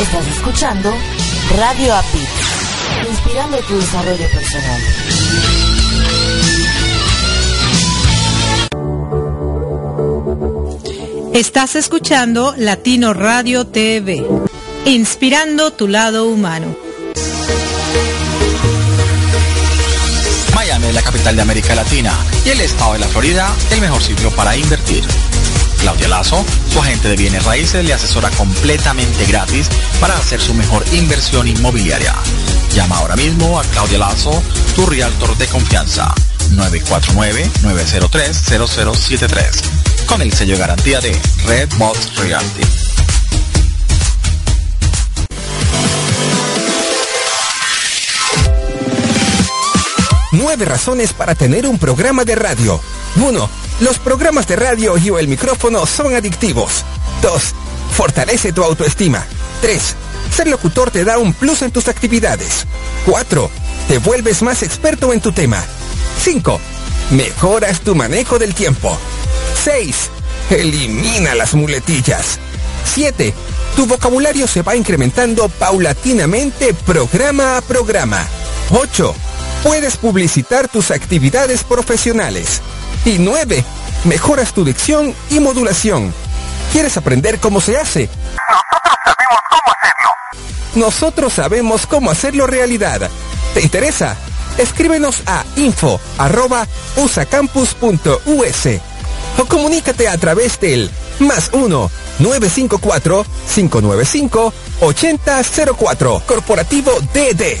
Estás escuchando Radio API, inspirando tu desarrollo personal. Estás escuchando Latino Radio TV, inspirando tu lado humano. Miami es la capital de América Latina y el estado de la Florida el mejor sitio para invertir. Claudia Lazo, su agente de bienes raíces, le asesora completamente gratis para hacer su mejor inversión inmobiliaria. Llama ahora mismo a Claudia Lazo, tu realtor de confianza. 949-903-0073 con el sello de garantía de Red Box Realty. Nueve razones para tener un programa de radio. 1. Los programas de radio y o el micrófono son adictivos. 2. Fortalece tu autoestima. 3. Ser locutor te da un plus en tus actividades. 4. Te vuelves más experto en tu tema. 5. Mejoras tu manejo del tiempo. 6. Elimina las muletillas. 7. Tu vocabulario se va incrementando paulatinamente programa a programa. 8. Puedes publicitar tus actividades profesionales. Y 9. Mejoras tu dicción y modulación. ¿Quieres aprender cómo se hace? Nosotros sabemos cómo hacerlo. Nosotros sabemos cómo hacerlo realidad. ¿Te interesa? Escríbenos a info.usacampus.us o comunícate a través del más 1 954 595 8004 Corporativo DD.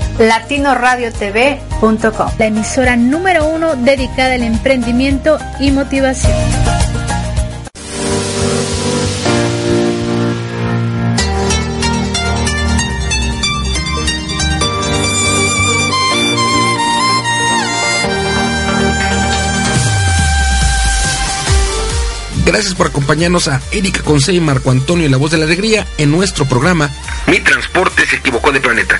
latinoradiotv.com, la emisora número uno dedicada al emprendimiento y motivación. Gracias por acompañarnos a Erika Conce y Marco Antonio La Voz de la Alegría en nuestro programa Mi Transporte se equivocó de planeta.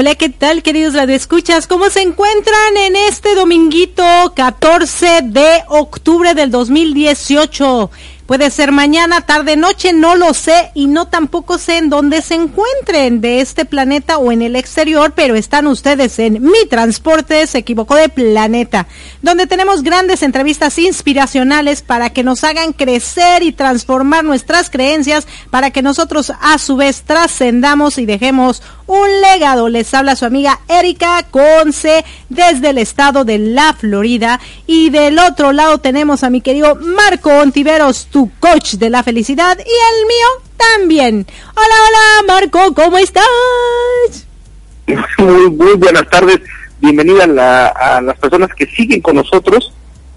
Hola, ¿qué tal, queridos radioescuchas? ¿Cómo se encuentran en este dominguito 14 de octubre del 2018? Puede ser mañana, tarde, noche, no lo sé y no tampoco sé en dónde se encuentren de este planeta o en el exterior, pero están ustedes en Mi Transporte se equivocó de planeta, donde tenemos grandes entrevistas inspiracionales para que nos hagan crecer y transformar nuestras creencias, para que nosotros a su vez trascendamos y dejemos un legado. Les habla su amiga Erika Conce desde el estado de la Florida y del otro lado tenemos a mi querido Marco Ontiveros, tu coach de la felicidad y el mío también. Hola, hola Marco, ¿cómo estás? Muy, muy buenas tardes. Bienvenida a, la- a las personas que siguen con nosotros,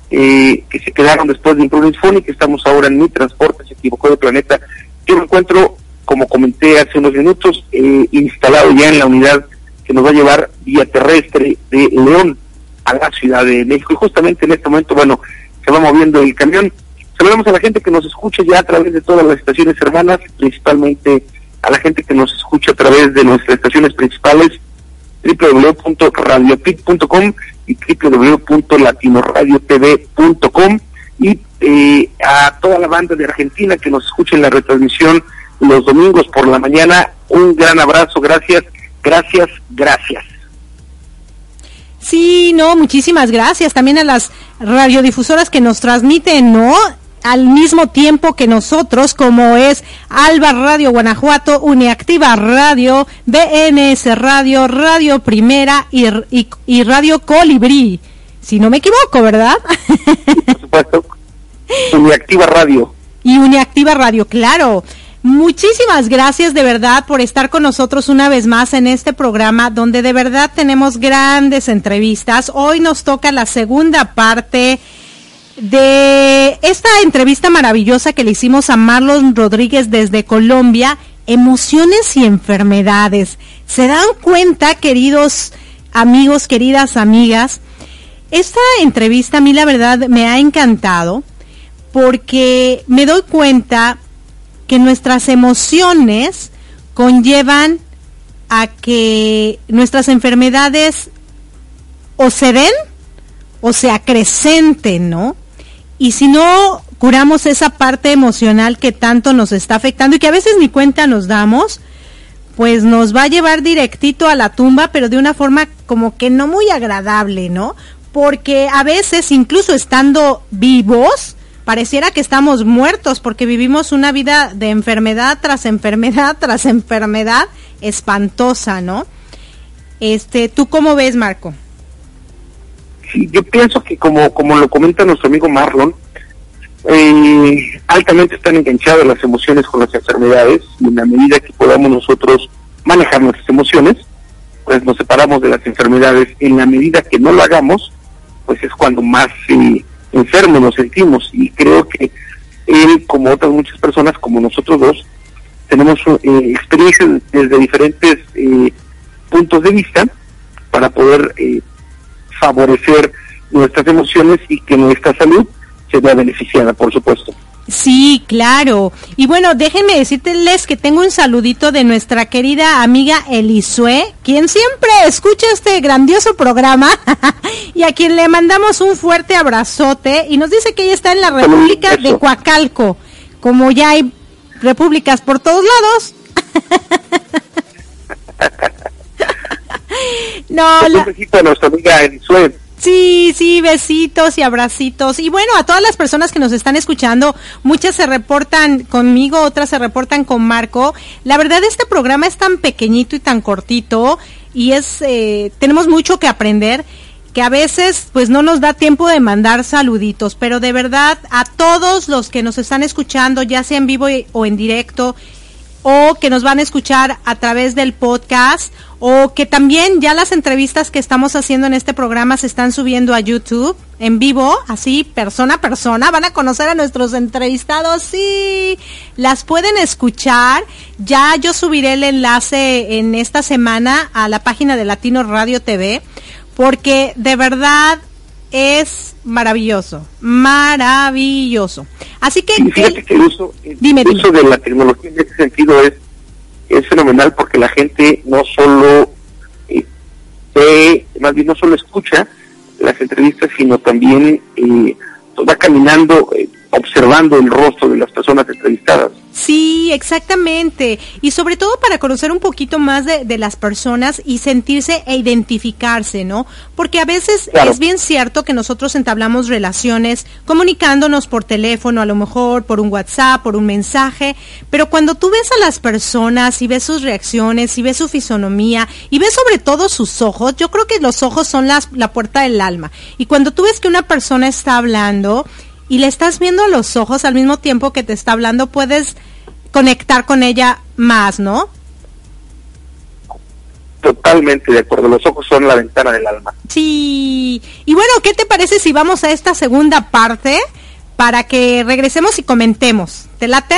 eh, que se quedaron después de Improvement Phone y que estamos ahora en mi transporte, se equivocó de planeta. Yo me encuentro, como comenté hace unos minutos, eh, instalado ya en la unidad que nos va a llevar vía terrestre de León a la Ciudad de México. Y justamente en este momento, bueno, se va moviendo el camión Saludamos a la gente que nos escucha ya a través de todas las estaciones hermanas, principalmente a la gente que nos escucha a través de nuestras estaciones principales www.radiopic.com y www.latinoradiotv.com y eh, a toda la banda de Argentina que nos escucha en la retransmisión los domingos por la mañana. Un gran abrazo, gracias, gracias, gracias. Sí, no, muchísimas gracias también a las radiodifusoras que nos transmiten, ¿no? al mismo tiempo que nosotros, como es Alba Radio Guanajuato, Uniactiva Radio, BNS Radio, Radio Primera y, y, Radio Colibrí. Si no me equivoco, ¿verdad? por supuesto. Uniactiva Radio. Y Uniactiva Radio, claro. Muchísimas gracias de verdad por estar con nosotros una vez más en este programa donde de verdad tenemos grandes entrevistas. Hoy nos toca la segunda parte de esta entrevista maravillosa que le hicimos a Marlon Rodríguez desde Colombia, emociones y enfermedades. ¿Se dan cuenta, queridos amigos, queridas amigas? Esta entrevista a mí la verdad me ha encantado porque me doy cuenta que nuestras emociones conllevan a que nuestras enfermedades o se den o se acrecenten, ¿no? Y si no curamos esa parte emocional que tanto nos está afectando y que a veces ni cuenta nos damos, pues nos va a llevar directito a la tumba, pero de una forma como que no muy agradable, ¿no? Porque a veces, incluso estando vivos, pareciera que estamos muertos porque vivimos una vida de enfermedad tras enfermedad tras enfermedad espantosa, ¿no? Este, ¿tú cómo ves, Marco? yo pienso que como, como lo comenta nuestro amigo Marlon, eh, altamente están enganchadas las emociones con las enfermedades y en la medida que podamos nosotros manejar nuestras emociones, pues nos separamos de las enfermedades. En la medida que no lo hagamos, pues es cuando más eh, enfermos nos sentimos y creo que él, como otras muchas personas, como nosotros dos, tenemos eh, experiencias desde diferentes eh, puntos de vista para poder eh, favorecer nuestras emociones y que nuestra salud se vea beneficiada, por supuesto. Sí, claro. Y bueno, déjenme decirles que tengo un saludito de nuestra querida amiga Elisue, quien siempre escucha este grandioso programa y a quien le mandamos un fuerte abrazote y nos dice que ella está en la República de Coacalco. Como ya hay repúblicas por todos lados. no, la... Un besito a nuestra amiga Elisue. Sí, sí, besitos y abracitos. Y bueno, a todas las personas que nos están escuchando, muchas se reportan conmigo, otras se reportan con Marco. La verdad, este programa es tan pequeñito y tan cortito y es, eh, tenemos mucho que aprender que a veces pues no nos da tiempo de mandar saluditos, pero de verdad a todos los que nos están escuchando, ya sea en vivo o en directo, o que nos van a escuchar a través del podcast o que también ya las entrevistas que estamos haciendo en este programa se están subiendo a YouTube en vivo, así persona a persona, van a conocer a nuestros entrevistados, sí, las pueden escuchar, ya yo subiré el enlace en esta semana a la página de Latino Radio TV, porque de verdad es maravilloso, maravilloso. Así que, el, uso, uso de la tecnología en ese sentido es, es fenomenal porque la gente no solo eh, ve, más bien no solo escucha las entrevistas, sino también eh, va caminando eh, observando el rostro de las personas entrevistadas. Sí, exactamente. Y sobre todo para conocer un poquito más de, de las personas y sentirse e identificarse, ¿no? Porque a veces es bien cierto que nosotros entablamos relaciones comunicándonos por teléfono, a lo mejor por un WhatsApp, por un mensaje, pero cuando tú ves a las personas y ves sus reacciones y ves su fisonomía y ves sobre todo sus ojos, yo creo que los ojos son las, la puerta del alma. Y cuando tú ves que una persona está hablando, y le estás viendo a los ojos al mismo tiempo que te está hablando, puedes conectar con ella más, ¿no? Totalmente de acuerdo, los ojos son la ventana del alma. Sí, y bueno, ¿qué te parece si vamos a esta segunda parte para que regresemos y comentemos? ¿Te late?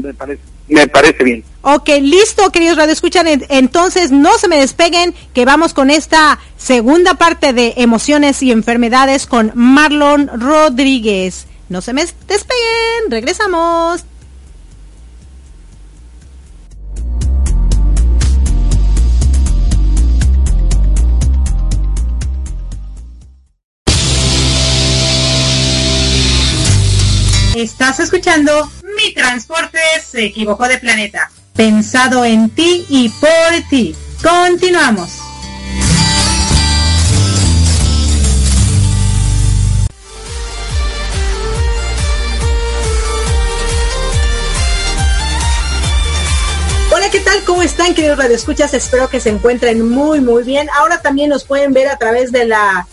Me parece, me parece bien. Ok, listo, queridos radioescuchan. Entonces, no se me despeguen, que vamos con esta segunda parte de emociones y enfermedades con Marlon Rodríguez. No se me despeguen, regresamos. Estás escuchando Mi Transporte se equivocó de planeta. Pensado en ti y por ti. Continuamos. Hola, ¿qué tal? ¿Cómo están, queridos radioescuchas? Espero que se encuentren muy, muy bien. Ahora también nos pueden ver a través de la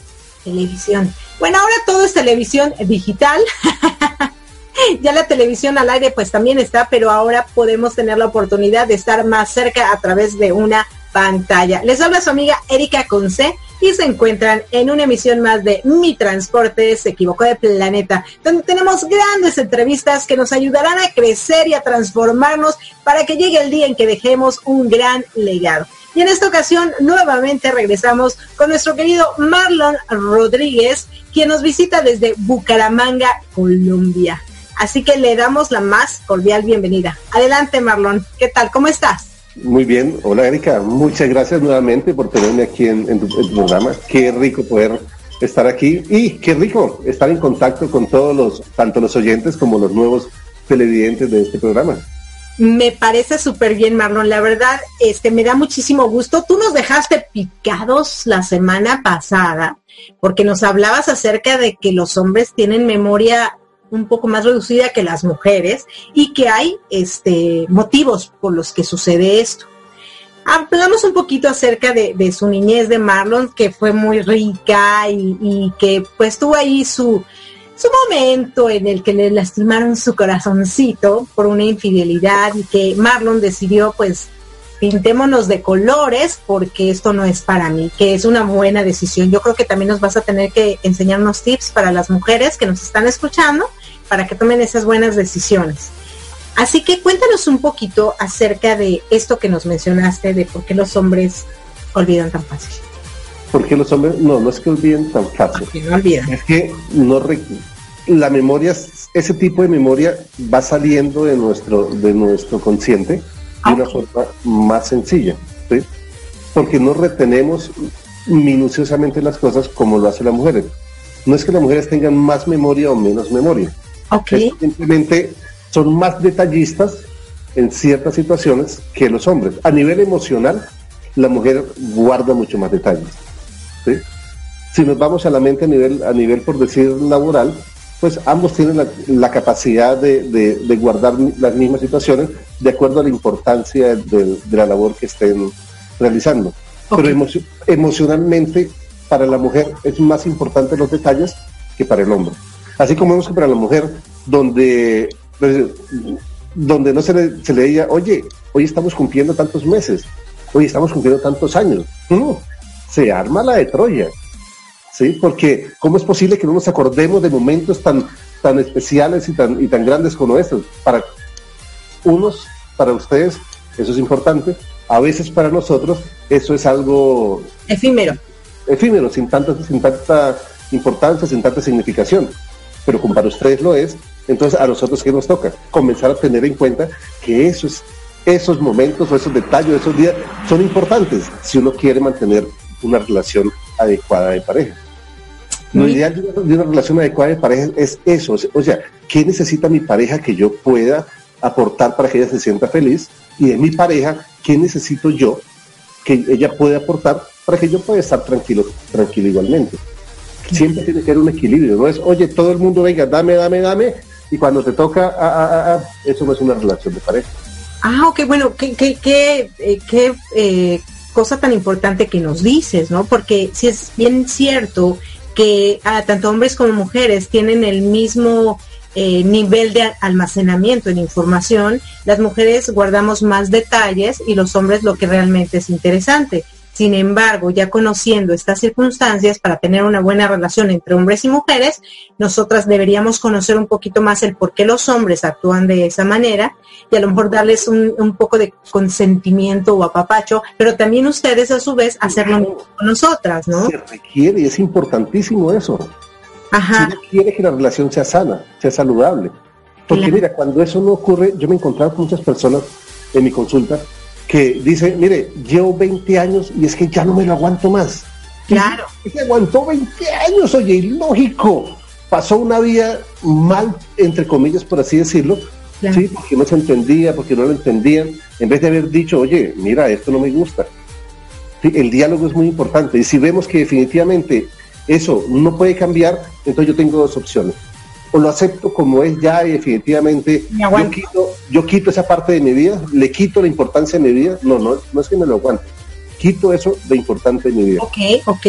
televisión. Bueno, ahora todo es televisión digital. ya la televisión al aire pues también está, pero ahora podemos tener la oportunidad de estar más cerca a través de una pantalla. Les habla su amiga Erika Conce y se encuentran en una emisión más de Mi Transporte se equivocó de planeta, donde tenemos grandes entrevistas que nos ayudarán a crecer y a transformarnos para que llegue el día en que dejemos un gran legado. Y en esta ocasión nuevamente regresamos con nuestro querido Marlon Rodríguez, quien nos visita desde Bucaramanga, Colombia. Así que le damos la más cordial bienvenida. Adelante, Marlon. ¿Qué tal? ¿Cómo estás? Muy bien. Hola, Erika. Muchas gracias nuevamente por tenerme aquí en, tu, programa. Qué rico poder estar aquí y qué rico estar en contacto con todos los, tanto los oyentes como los nuevos televidentes de este programa. Me parece súper bien, Marlon. La verdad, este, me da muchísimo gusto. Tú nos dejaste picados la semana pasada porque nos hablabas acerca de que los hombres tienen memoria un poco más reducida que las mujeres y que hay este, motivos por los que sucede esto. Hablamos un poquito acerca de, su niñez de Marlon, que fue muy rica y, que pues tuvo ahí su, su momento en el que le lastimaron su corazoncito por una infidelidad y que Marlon decidió pues pintémonos de colores porque esto no es para mí, que es una buena decisión. Yo creo que también nos vas a tener que enseñarnos tips para las mujeres que nos están escuchando para que tomen esas buenas decisiones. Así que cuéntanos un poquito acerca de esto que nos mencionaste, de por qué los hombres olvidan tan fácil. ¿Por qué los hombres? No, no es que olviden tan fácil. No olvidan. Es que no la memoria, ese tipo de memoria va saliendo de nuestro, de nuestro consciente de una forma más sencilla, porque no retenemos minuciosamente las cosas como lo hacen las mujeres. No es que las mujeres tengan más memoria o menos memoria. Simplemente son más detallistas en ciertas situaciones que los hombres. A nivel emocional, la mujer guarda mucho más detalles. Si nos vamos a la mente a nivel, a nivel por decir laboral, pues ambos tienen la, capacidad de, guardar las mismas situaciones de acuerdo a la importancia de, la labor que estén realizando. Pero emocionalmente, para la mujer es más importante los detalles que para el hombre. Así como vemos que para la mujer, donde, pues, donde no se le, se le diga, oye, hoy estamos cumpliendo tantos meses, hoy estamos cumpliendo tantos años. No, se arma la de Troya. ¿sí? Porque ¿cómo es posible que no nos acordemos de momentos tan, tan especiales y tan, y tan grandes como estos? Para unos, para ustedes, eso es importante. A veces para nosotros eso es algo... Efímero. Efímero, sin tanta, sin tanta importancia, sin tanta significación. Pero como para ustedes lo es, entonces a nosotros ¿qué nos toca? Comenzar a tener en cuenta que eso es, esos momentos o esos detalles, esos días son importantes si uno quiere mantener una relación adecuada de pareja. Lo ideal de una, relación adecuada de pareja es eso. O sea, ¿qué necesita mi pareja que yo pueda aportar para que ella se sienta feliz? Y de mi pareja, ¿qué necesito yo que ella pueda aportar para que yo pueda estar tranquilo, tranquilo igualmente? Siempre tiene que haber un equilibrio, no es, oye, todo el mundo venga, dame, dame, dame, y cuando te toca, ah, ah, ah, eso no es una relación de pareja. Ah, ok, bueno, qué, qué, qué, eh, eh, cosa tan importante que nos dices, ¿no? Porque si es bien cierto que ah, tanto hombres como mujeres tienen el mismo eh, nivel de almacenamiento en información, las mujeres guardamos más detalles y los hombres lo que realmente es interesante. Sin embargo, ya conociendo estas circunstancias para tener una buena relación entre hombres y mujeres, nosotras deberíamos conocer un poquito más el por qué los hombres actúan de esa manera y a lo mejor darles un, poco de consentimiento o apapacho, pero también ustedes a su vez hacerlo con nosotras, ¿no? Se requiere y es importantísimo eso. Ajá. Si quiere que la relación sea sana, sea saludable. Porque mira, cuando eso no ocurre, yo me he encontrado con muchas personas en mi consulta que dicen, mire, llevo 20 años y es que ya no me lo aguanto más. Claro. Y se aguantó 20 años, oye, ilógico. Pasó una vida mal, entre comillas, por así decirlo, ¿sí? porque no se entendía, porque no lo entendían, en vez de haber dicho, oye, mira, esto no me gusta. El diálogo es muy importante y si vemos que definitivamente eso no puede cambiar, entonces yo tengo dos opciones. O lo acepto como es ya y definitivamente yo quito, yo quito esa parte de mi vida, le quito la importancia de mi vida. No, no, no es que me lo aguante. Quito eso de importante de mi vida. Ok, ok.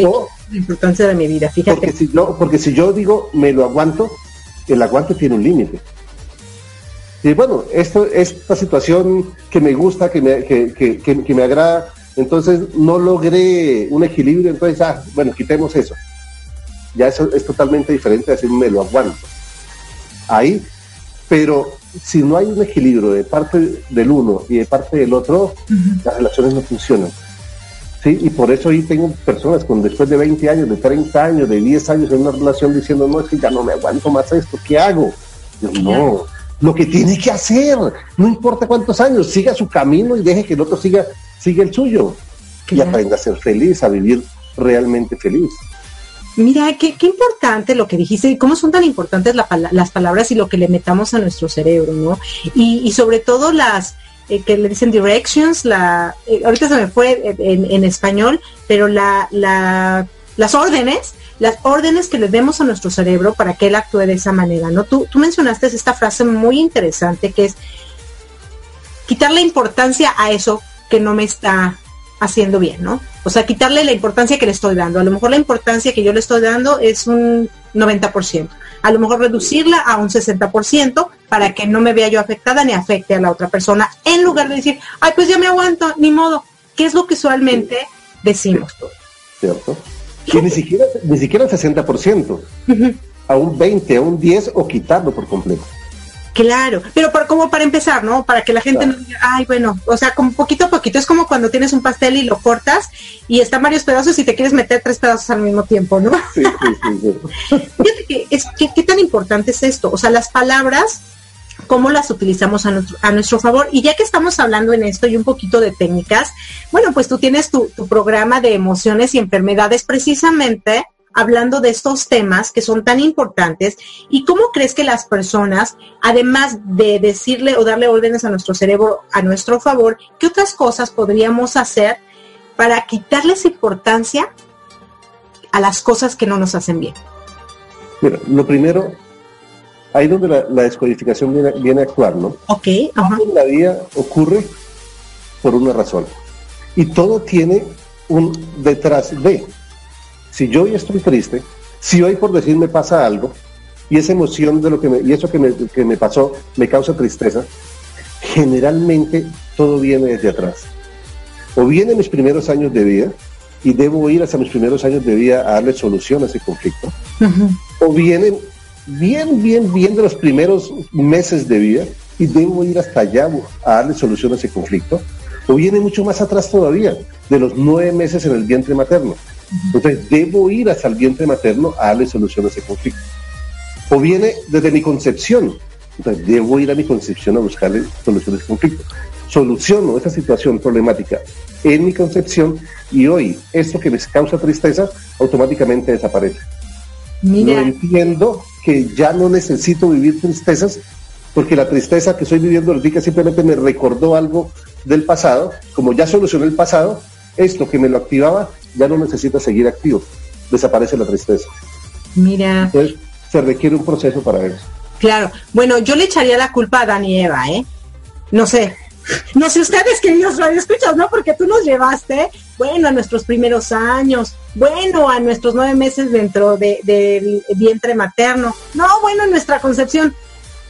la importancia de mi vida, fíjate. Porque si, yo, porque si yo digo me lo aguanto, el aguante tiene un límite. Y bueno, esto, esta situación que me gusta, que me, que, que, que, me agrada, entonces no logré un equilibrio, entonces, ah, bueno, quitemos eso. Ya eso es totalmente diferente de decir me lo aguanto. Ahí, pero si no hay un equilibrio de parte del uno y de parte del otro, las relaciones no funcionan. ¿Sí? Y por eso ahí tengo personas con después de 20 años, de 30 años, de 10 años en una relación diciendo, no, es que ya no me aguanto más esto, ¿qué hago? Yo, no, lo que tiene que hacer, no importa cuántos años, siga su camino y deje que el otro siga, siga el suyo. Y aprenda a ser feliz, a vivir realmente feliz. Mira, qué, qué importante lo que dijiste y cómo son tan importantes las palabras y lo que le metamos a nuestro cerebro, ¿no? Y, sobre todo las eh, que le dicen directions, la, eh, ahorita se me fue en, en español, pero la, la, las órdenes las órdenes que le demos a nuestro cerebro para que él actúe de esa manera, ¿no? Tú, tú mencionaste esta frase muy interesante que es quitarle importancia a eso que no me está haciendo bien, ¿no? O sea, quitarle la importancia que le estoy dando. A lo mejor la importancia que yo le estoy dando es un 90%. A lo mejor reducirla a un 60% para que no me vea yo afectada ni afecte a la otra persona, en lugar de decir, ay, pues ya me aguanto, ni modo. ¿Qué es lo que usualmente decimos? ¿Cierto? ni siquiera, ni siquiera el 60%, a un 20, a un 10 o quitarlo por completo. Claro, pero para, como para empezar, ¿no? Para que la gente no diga, ay, bueno, o sea, como poquito a poquito, es como cuando tienes un pastel y lo cortas y están varios pedazos y te quieres meter tres pedazos al mismo tiempo, ¿no? Sí, sí, sí. Fíjate que, es, ¿qué tan importante es esto? O sea, las palabras cómo las utilizamos a nuestro, a nuestro favor. Y ya que estamos hablando en esto y un poquito de técnicas, bueno, pues tú tienes tu, programa de emociones y enfermedades precisamente hablando de estos temas que son tan importantes y cómo crees que las personas, además de decirle o darle órdenes a nuestro cerebro a nuestro favor, qué otras cosas podríamos hacer para quitarles importancia a las cosas que no nos hacen bien? Mira, lo primero ahí donde la, descodificación viene, a actuar, ¿no? Ok. Todo en la vida ocurre por una razón. Y todo tiene un detrás de. Si yo hoy estoy triste, si hoy por decir me pasa algo, y esa emoción de lo que me, y eso que me, que me pasó me causa tristeza, generalmente todo viene desde atrás. O viene mis primeros años de vida, y debo ir hasta mis primeros años de vida a darle solución a ese conflicto. O vienen bien, bien, bien de los primeros meses de vida y debo ir hasta allá a darle solución a ese conflicto. O viene mucho más atrás todavía, de los nueve meses en el vientre materno. Entonces, debo ir hasta el vientre materno a darle solución a ese conflicto. O viene desde mi concepción. Entonces, debo ir a mi concepción a buscarle solución a ese conflicto. Soluciono esa situación problemática en mi concepción y hoy esto que me causa tristeza automáticamente desaparece. No entiendo que ya no necesito vivir tristezas porque la tristeza que estoy viviendo ahorita simplemente me recordó algo del pasado. Como ya solucioné el pasado, esto que me lo activaba ya no necesita seguir activo. Desaparece la tristeza. Mira. Entonces, se requiere un proceso para eso. Claro. Bueno, yo le echaría la culpa a Dani y Eva, ¿eh? No sé, no sé ustedes, queridos escuchas ¿no? Porque tú nos llevaste, bueno, a nuestros primeros años, bueno, a nuestros nueve meses dentro del vientre materno, no, bueno, nuestra concepción.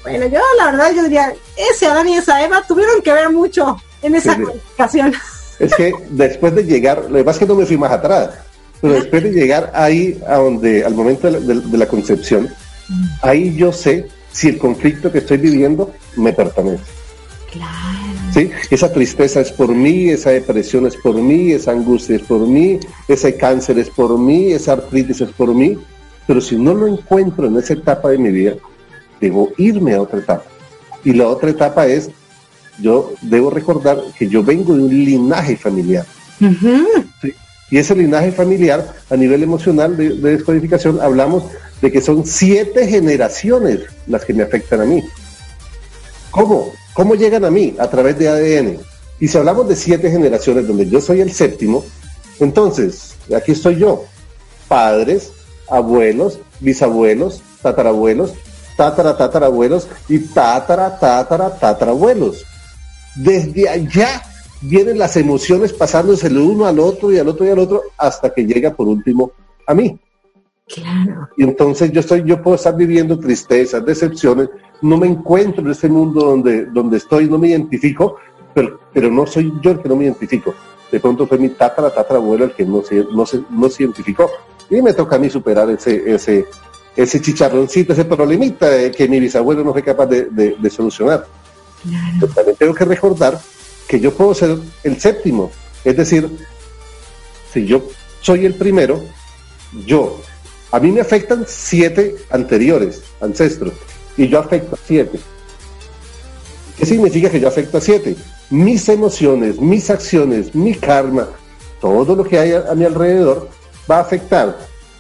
Bueno, yo la verdad yo diría, ese Adán y esa Eva tuvieron que ver mucho en esa ocasión. Es que después de llegar, lo que pasa es que no me fui más atrás, pero después de llegar ahí a donde, al momento de la concepción, mm. ahí yo sé si el conflicto que estoy viviendo me pertenece. Claro. ¿sí? Esa tristeza es por mí, esa depresión es por mí, esa angustia es por mí, ese cáncer es por mí, esa artritis es por mí. Pero si no lo encuentro en esa etapa de mi vida, debo irme a otra etapa. Y la otra etapa es, yo debo recordar que yo vengo de un linaje familiar. Y ese linaje familiar, a nivel emocional de, de, descodificación, hablamos de que son siete generaciones las que me afectan a mí. ¿Cómo? ¿Cómo llegan a mí? A través de ADN. Y si hablamos de siete generaciones donde yo soy el séptimo, entonces, aquí estoy yo. Padres, abuelos, bisabuelos, tatarabuelos, tatara, tatarabuelos y tatara, tatara, tatarabuelos. Desde allá vienen las emociones pasándose el uno al otro y al otro y al otro hasta que llega por último a mí. Claro. Y entonces yo estoy, yo puedo estar viviendo tristezas, decepciones, no me encuentro en este mundo donde, donde estoy, no me identifico, pero, pero no soy yo el que no me identifico. De pronto fue mi tatara, tatarabuelo el que no se, no se, no se identificó. Y me toca a mí superar ese, ese, ese chicharroncito, ese problemita que mi bisabuelo no fue capaz de, de, de solucionar. Claro. también tengo que recordar que yo puedo ser el séptimo. Es decir, si yo soy el primero, yo, a mí me afectan siete anteriores, ancestros, y yo afecto a siete. ¿Qué significa que yo afecto a siete? Mis emociones, mis acciones, mi karma, todo lo que hay a, a mi alrededor va a afectar.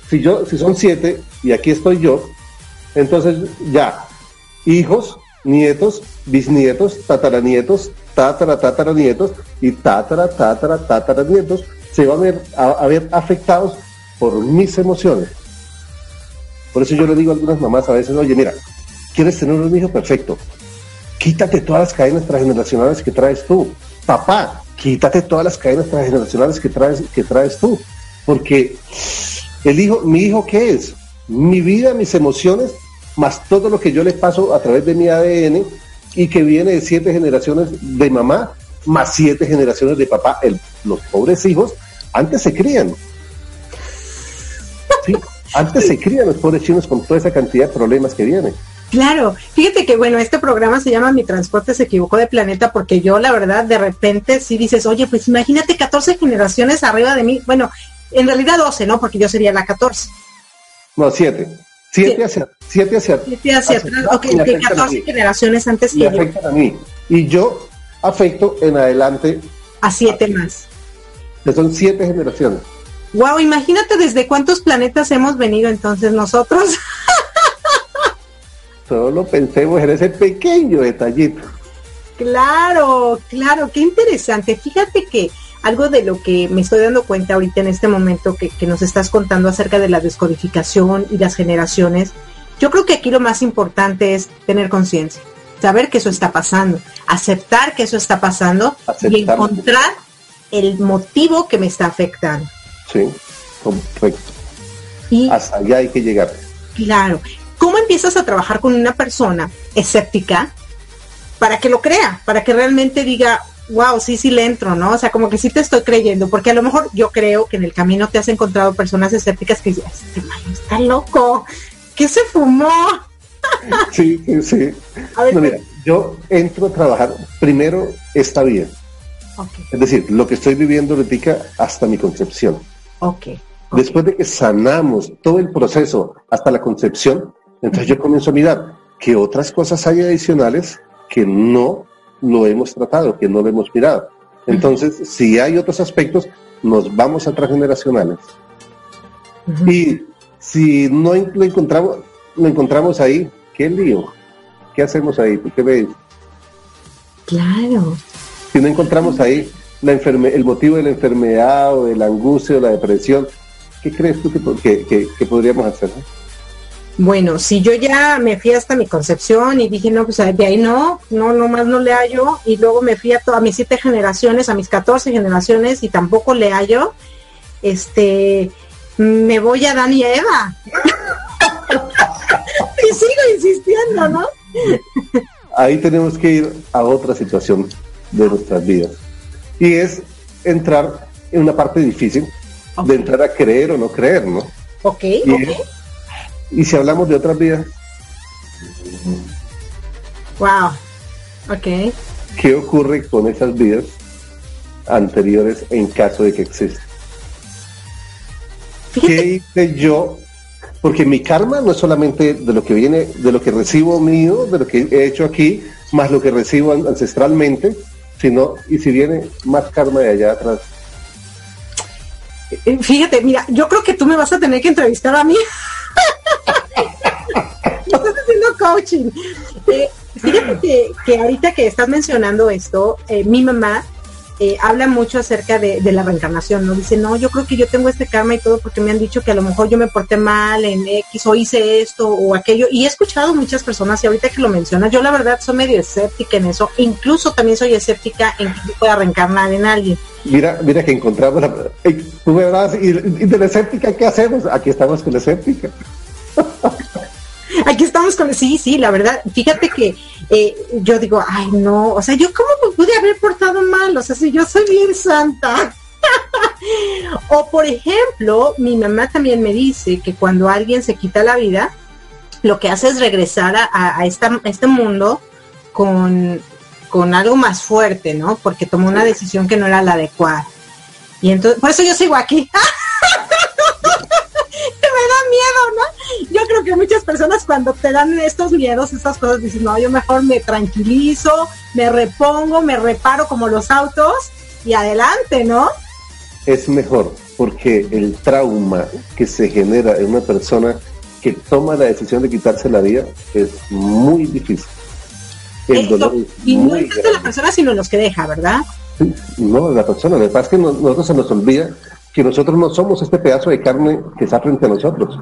Si yo, si son siete, y aquí estoy yo, entonces ya, hijos, nietos, bisnietos, tataranietos, tatara, tataranietos y tatara, tatara, tataranietos se van a ver, a, ver afectados por mis emociones. Por eso yo le digo a algunas mamás a veces, oye, mira, ¿quieres tener un hijo? Perfecto. Quítate todas las cadenas transgeneracionales que traes tú. Papá, quítate todas las cadenas transgeneracionales que traes, que traes tú. Porque el hijo, mi hijo, ¿qué es? Mi vida, mis emociones, más todo lo que yo le paso a través de mi ADN y que viene de siete generaciones de mamá, más siete generaciones de papá. El, los pobres hijos antes se crían. ¿sí? Antes se crían los pobres chinos con toda esa cantidad de problemas que vienen. Claro, fíjate que bueno, este programa se llama Mi Transporte se equivocó de planeta porque yo la verdad de repente sí dices, oye, pues imagínate 14 generaciones arriba de mí. Bueno, en realidad 12, ¿no? Porque yo sería la 14. No, siete. Siete hacia, siete hacia, siete hacia, atrás. Ok, que 14 generaciones antes que yo. afectan a mí. Y yo afecto en adelante a siete a más. Que son siete generaciones. Wow, imagínate desde cuántos planetas hemos venido entonces nosotros. Solo pensemos en ese pequeño detallito. Claro, claro, qué interesante. Fíjate que algo de lo que me estoy dando cuenta ahorita en este momento que, que, nos estás contando acerca de la descodificación y las generaciones, yo creo que aquí lo más importante es tener conciencia, saber que eso está pasando, aceptar que eso está pasando Aceptar. y encontrar el motivo que me está afectando. Sí, correcto. Y hasta allá hay que llegar. Claro. ¿Cómo empiezas a trabajar con una persona escéptica para que lo crea, para que realmente diga, wow, sí, sí le entro, ¿no? O sea, como que sí te estoy creyendo, porque a lo mejor yo creo que en el camino te has encontrado personas escépticas que dicen, este man está loco, ¿qué se fumó? Sí, sí, sí. A ver, no, mira, yo entro a trabajar primero esta vida. Okay. Es decir, lo que estoy viviendo ahorita hasta mi concepción. Okay. Después de que sanamos todo el proceso hasta la concepción, entonces yo comienzo a mirar qué otras cosas hay adicionales que no lo hemos tratado, que no lo hemos mirado. Entonces, uh -huh. si hay otros aspectos, nos vamos a transgeneracionales. Uh -huh. Y si no lo encontramos, lo encontramos ahí, ¿qué lío? ¿Qué hacemos ahí? ¿Tú qué ves? Claro. Si no encontramos ahí la enferme el motivo de la enfermedad o de la angustia o la depresión, ¿qué crees tú que, que, que, que podríamos hacer? Bueno, si yo ya me fui hasta mi concepción y dije, no, pues de ahí no, no, nomás no le hallo, y luego me fui a, a mis siete generaciones, a mis 14 generaciones, y tampoco le hallo, este, me voy a Dan y a Eva. y sigo insistiendo, ¿no? Ahí tenemos que ir a otra situación de nuestras vidas. Y es entrar en una parte difícil okay. de entrar a creer o no creer, ¿no? Ok, y ok. Es, y si hablamos de otras vidas. Wow. Ok. ¿Qué ocurre con esas vidas anteriores en caso de que exista? ¿Qué hice yo porque mi karma no es solamente de lo que viene, de lo que recibo mío, de lo que he hecho aquí, más lo que recibo ancestralmente, sino, y si viene más karma de allá atrás. Eh, fíjate, mira, yo creo que tú me vas a tener que entrevistar a mí. Eh, fíjate que, ahorita que estás mencionando esto, eh, mi mamá eh, habla mucho acerca de, la reencarnación, ¿no? Dice, no, yo creo que yo tengo este karma y todo porque me han dicho que a lo mejor yo me porté mal en X o hice esto o aquello. Y he escuchado muchas personas y ahorita que lo mencionas, yo la verdad soy medio escéptica en eso. Incluso también soy escéptica en que pueda reencarnar en alguien. Mira, mira que encontramos la... Tú me y, y de la escéptica, ¿qué hacemos? Aquí estamos con la escéptica. Aquí estamos con, sí, sí, la verdad, fíjate que eh, yo digo, ay no, o sea, yo cómo me pude haber portado mal, o sea, si yo soy bien santa. o por ejemplo, mi mamá también me dice que cuando alguien se quita la vida, lo que hace es regresar a, esta, este mundo con, con algo más fuerte, ¿no? Porque tomó una decisión que no era la adecuada. Y entonces, por eso yo sigo aquí. me da miedo, ¿no? Yo creo que muchas personas cuando te dan estos miedos, estas cosas, dicen, no, yo mejor me tranquilizo, me repongo, me reparo como los autos y adelante, ¿no? Es mejor, porque el trauma que se genera en una persona que toma la decisión de quitarse la vida es muy difícil. y no es de la persona, sino los que deja, ¿verdad? no, la persona. Lo que pasa es que nosotros se nos olvida que nosotros no somos este pedazo de carne que está frente a nosotros.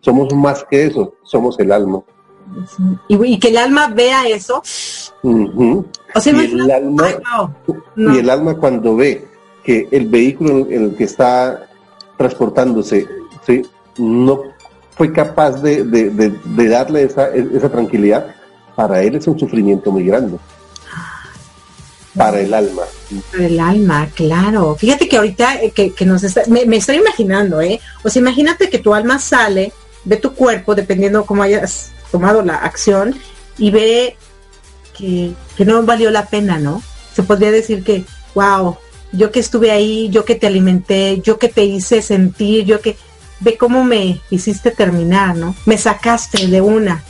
Somos más que eso, somos el alma. Y, que el alma vea eso. o sea, y, el alma, y el alma cuando ve que el vehículo en el que está transportándose ¿sí? no fue capaz de, de darle esa, esa tranquilidad, para él es un sufrimiento muy grande para el alma. Para el alma, claro. Fíjate que ahorita eh, que, nos está, me, estoy imaginando, ¿eh? O sea, imagínate que tu alma sale ve tu cuerpo, dependiendo cómo hayas tomado la acción, y ve que, que no valió la pena, ¿no? Se podría decir que, wow, yo que estuve ahí, yo que te alimenté, yo que te hice sentir, yo que ve cómo me hiciste terminar, ¿no? Me sacaste de una.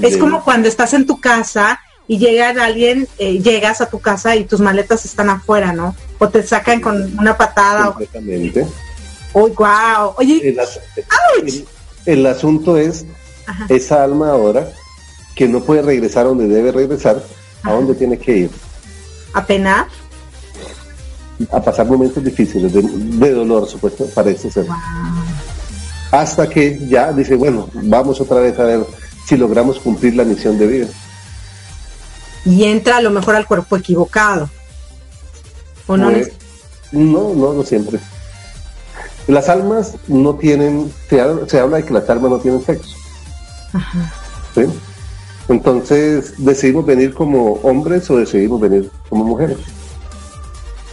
Es como cuando estás en tu casa y llega alguien, eh, llegas a tu casa y tus maletas están afuera, ¿no? O te sacan con una patada. Completamente. Uy, wow. Oye, el, asunto es esa alma ahora que no puede regresar donde debe regresar, ¿a dónde tiene que ir? A penar. A pasar momentos difíciles de, dolor, supuesto, parece ser. Hasta que ya dice, bueno, vamos otra vez a ver si logramos cumplir la misión de vida y entra a lo mejor al cuerpo equivocado. ¿O no? Pues, no, no, no siempre. Las almas no tienen, se, habla, de que las almas no tienen sexo. Ajá. ¿Sí? Entonces, ¿decidimos venir como hombres o decidimos venir como mujeres?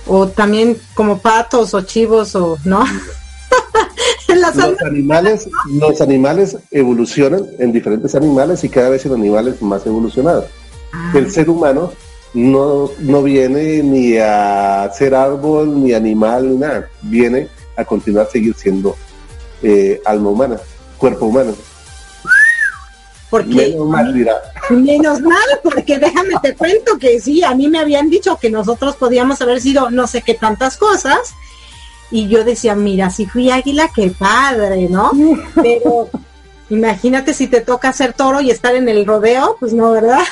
O también como patos o chivos o, ¿no? los animales, los animales evolucionan en diferentes animales y cada vez en animales más evolucionados. Ah. El ser humano no, no viene ni a ser árbol, ni animal, ni nada. Viene a continuar seguir siendo eh, alma humana, cuerpo humano. Porque, menos mal, Menos mal, porque déjame te cuento que sí, a mí me habían dicho que nosotros podíamos haber sido no sé qué tantas cosas. Y yo decía, mira, si fui águila, qué padre, ¿no? Pero imagínate si te toca ser toro y estar en el rodeo, pues no, ¿verdad?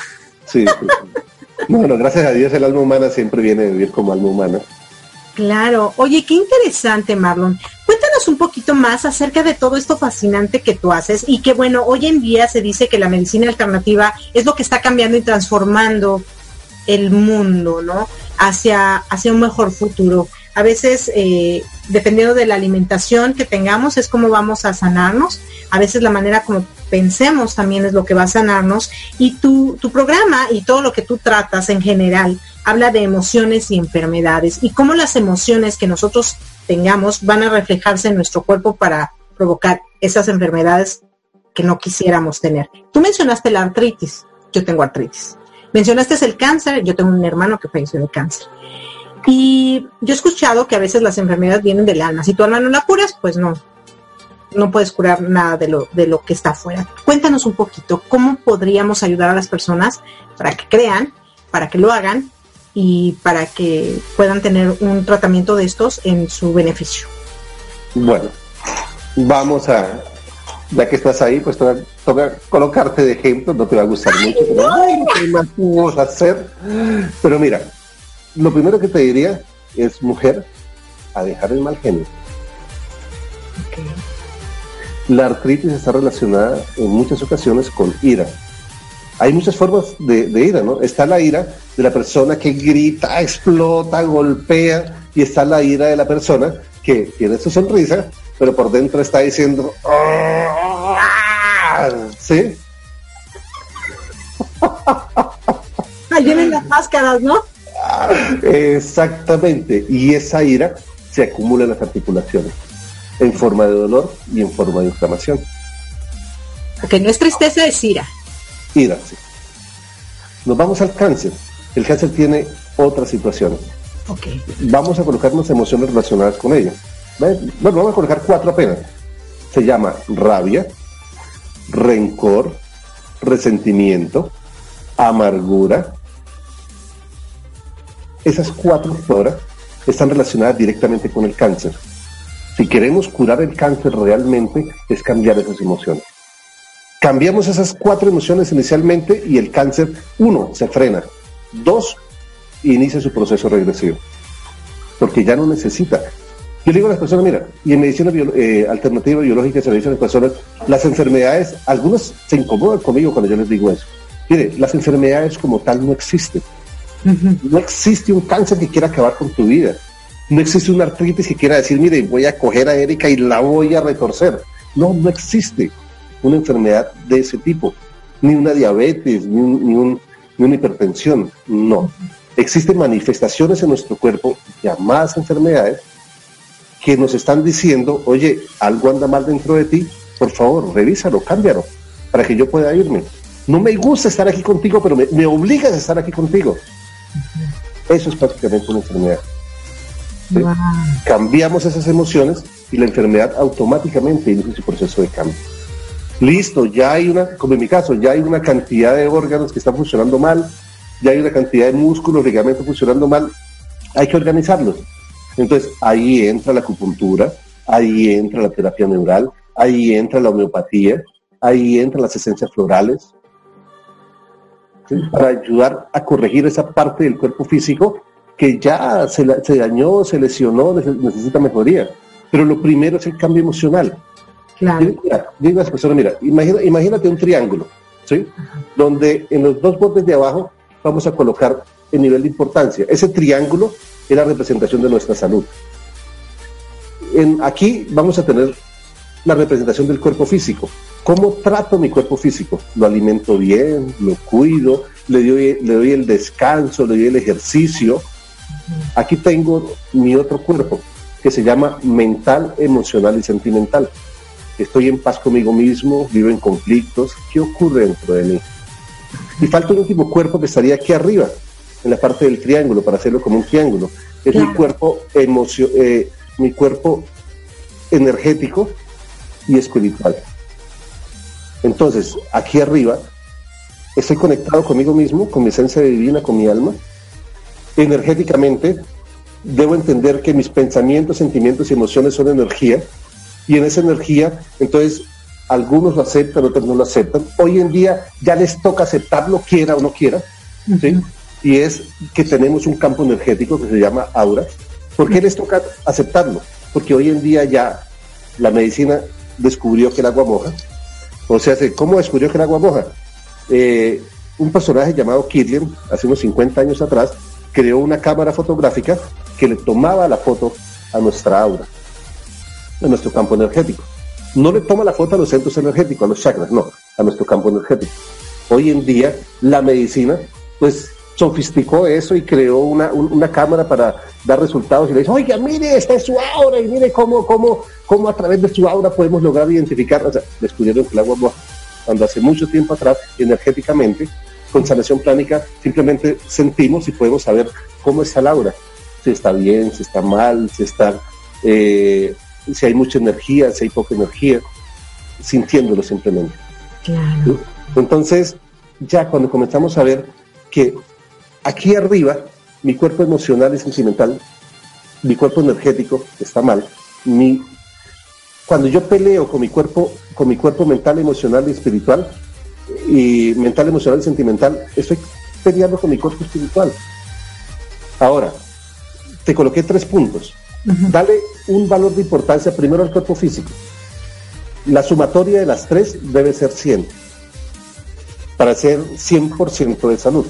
Sí, Bueno, gracias a Dios el alma humana siempre viene a vivir como alma humana. Claro. Oye, qué interesante, Marlon. Cuéntanos un poquito más acerca de todo esto fascinante que tú haces y que, bueno, hoy en día se dice que la medicina alternativa es lo que está cambiando y transformando el mundo, ¿no? Hacia, hacia un mejor futuro. A veces, eh, dependiendo de la alimentación que tengamos, es como vamos a sanarnos. A veces la manera como pensemos también es lo que va a sanarnos. Y tu, tu programa y todo lo que tú tratas en general habla de emociones y enfermedades y cómo las emociones que nosotros tengamos van a reflejarse en nuestro cuerpo para provocar esas enfermedades que no quisiéramos tener. Tú mencionaste la artritis, yo tengo artritis. Mencionaste el cáncer, yo tengo un hermano que falleció de cáncer. Y yo he escuchado que a veces las enfermedades vienen del alma. Si tu alma no la curas, pues no. no puedes curar nada de lo, de lo que está afuera. Cuéntanos un poquito, ¿cómo podríamos ayudar a las personas para que crean, para que lo hagan y para que puedan tener un tratamiento de estos en su beneficio? Bueno, vamos a, ya que estás ahí, pues toca, colocarte de ejemplo, no te va a gustar mucho, pero ¿qué hacer? Pero mira, lo primero que te diría es, mujer, a dejar el mal genio. La artritis está relacionada en muchas ocasiones con ira. Hay muchas formas de, de, ira, ¿no? Está la ira de la persona que grita, explota, golpea, y está la ira de la persona que tiene su sonrisa, pero por dentro está diciendo, ah", ¿sí? Ahí vienen las máscaras, ¿no? Exactamente, y esa ira se acumula en las articulaciones, en forma de dolor y en forma de inflamación. Porque no es tristeza, es ira. Sí. Nos vamos al cáncer. El cáncer tiene otras situaciones. Okay. Vamos a colocarnos emociones relacionadas con ella. Bueno, vamos a colocar cuatro apenas. Se llama rabia, rencor, resentimiento, amargura, esas cuatro horas están relacionadas directamente con el cáncer. Si queremos curar el cáncer realmente, es cambiar esas emociones. Cambiamos esas cuatro emociones inicialmente y el cáncer, uno, se frena. Dos, inicia su proceso regresivo. Porque ya no necesita. Yo le digo a las personas, mira, y en medicina eh, alternativa biológica se le dice a las personas, las enfermedades, algunos se incomodan conmigo cuando yo les digo eso. Mire, las enfermedades como tal no existen. No existe un cáncer que quiera acabar con tu vida. No existe una artritis que quiera decir, mire, voy a coger a Erika y la voy a retorcer. No, no existe una enfermedad de ese tipo. Ni una diabetes, ni, ni, una hipertensión. No. Existen manifestaciones en nuestro cuerpo llamadas enfermedades que nos están diciendo, oye, algo anda mal dentro de ti, por favor, revísalo, cámbialo, para que yo pueda irme. No me gusta estar aquí contigo, pero me, me obligas a estar aquí contigo. Eso es prácticamente una enfermedad. Cambiamos esas emociones y la enfermedad automáticamente inicia su proceso de cambio. Listo, ya hay una, como en mi caso, ya hay una cantidad de órganos que están funcionando mal, ya hay una cantidad de músculos, ligamentos funcionando mal, hay que organizarlos. Entonces ahí entra la acupuntura, ahí entra la terapia neural, ahí entra la homeopatía, ahí entran las esencias florales, para ayudar a corregir esa parte del cuerpo físico que ya se, dañó, se lesionó, necesita mejoría. Pero lo primero es el cambio emocional. Claro. Digo a las personas, mira, imagínate un triángulo, ¿sí? Donde en los dos bordes de abajo vamos a colocar el nivel de importancia. Ese triángulo es la representación de nuestra salud. En, aquí vamos a tener la representación del cuerpo físico. ¿Cómo trato mi cuerpo físico? Lo alimento bien, lo cuido, le doy, le doy el descanso, le doy el ejercicio. Aquí tengo mi otro cuerpo, que se llama mental, emocional y sentimental. Estoy en paz conmigo mismo, vivo en conflictos. ¿Qué ocurre dentro de mí? Y falta un último cuerpo que estaría aquí arriba, en la parte del triángulo, para hacerlo como un triángulo. Es mi cuerpo emocio eh, mi cuerpo energético, y espiritual. Entonces, aquí arriba, estoy conectado conmigo mismo, con mi esencia divina, con mi alma. Energéticamente, debo entender que mis pensamientos, sentimientos y emociones son energía. Y en esa energía, entonces, algunos lo aceptan, otros no lo aceptan. Hoy en día ya les toca aceptarlo, quiera o no quiera. ¿sí? Y es que tenemos un campo energético que se llama aura. ¿Por qué les toca aceptarlo? Porque hoy en día ya la medicina descubrió que el agua moja. O sea, ¿cómo descubrió que el agua moja? Eh, un personaje llamado Killian, hace unos 50 años atrás, creó una cámara fotográfica que le tomaba la foto a nuestra aura, a nuestro campo energético. No le toma la foto a los centros energéticos, a los chakras, no, a nuestro campo energético. Hoy en día la medicina, pues sofisticó eso y creó una, una, cámara para dar resultados y le dice, oiga, mire, esta es su aura y mire cómo, cómo, cómo a través de su aura podemos lograr identificar, o sea, descubrieron que el agua cuando hace mucho tiempo atrás, energéticamente, con sanación plánica, simplemente sentimos y podemos saber cómo está el aura, si está bien, si está mal, si está, eh, si hay mucha energía, si hay poca energía, sintiéndolo simplemente. Entonces, ya cuando comenzamos a ver que aquí arriba mi cuerpo emocional y sentimental, mi cuerpo energético está mal, mi, cuando yo peleo con mi cuerpo, con mi cuerpo mental, emocional y espiritual, y mental, emocional y sentimental, estoy peleando con mi cuerpo espiritual. Ahora, te coloqué tres puntos. Dale un valor de importancia primero al cuerpo físico. La sumatoria de las tres debe ser 100 para ser 100% de salud.